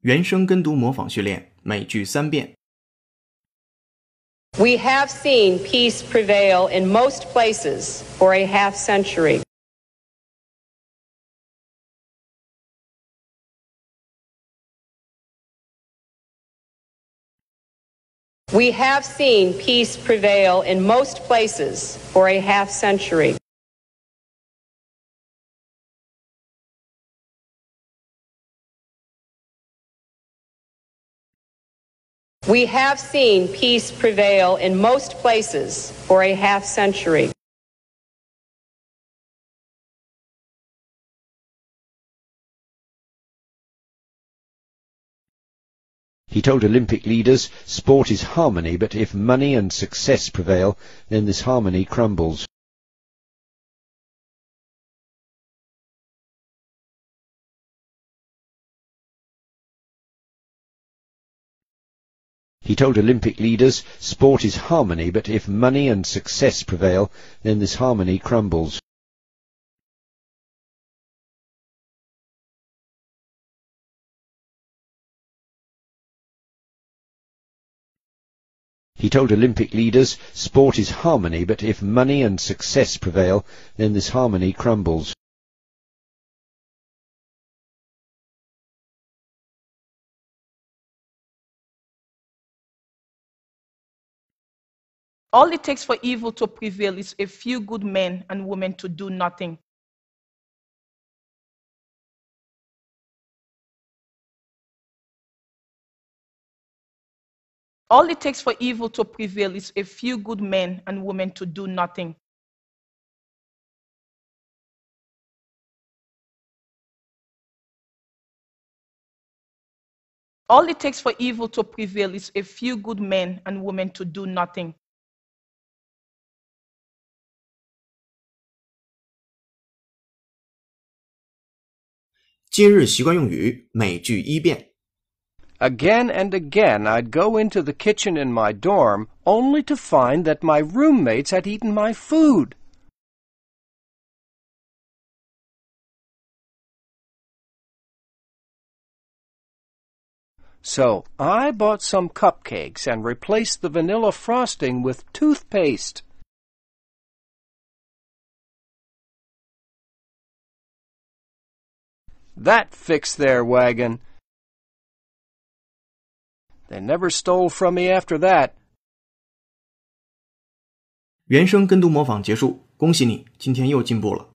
原声跟读模仿训练，每句三遍。 We have seen peace prevail in most places for a half century. We have seen peace prevail in most places for a half century. We have seen peace prevail in most places for a half century. He told Olympic leaders, sport is harmony, but if money and success prevail, then this harmony crumbles. He told Olympic leaders, sport is harmony, but if money and success prevail, then this harmony crumbles. He told Olympic leaders, sport is harmony, but if money and success prevail, then this harmony crumbles. All it takes for evil to prevail is a few good men and women to do nothing. All it takes for evil to prevail is a few good men and women to do nothing. 'All it takes for evil to prevail is a few good men and women to do nothing. 今日习惯用语每句一遍。 Again and again I'd go into the kitchen in my dorm only to find that my roommates had eaten my food. So I bought some cupcakes and replaced the vanilla frosting with toothpaste. That fixed their wagon. They never stole from me after that. 原声跟读模仿结束，恭喜你，今天又进步了。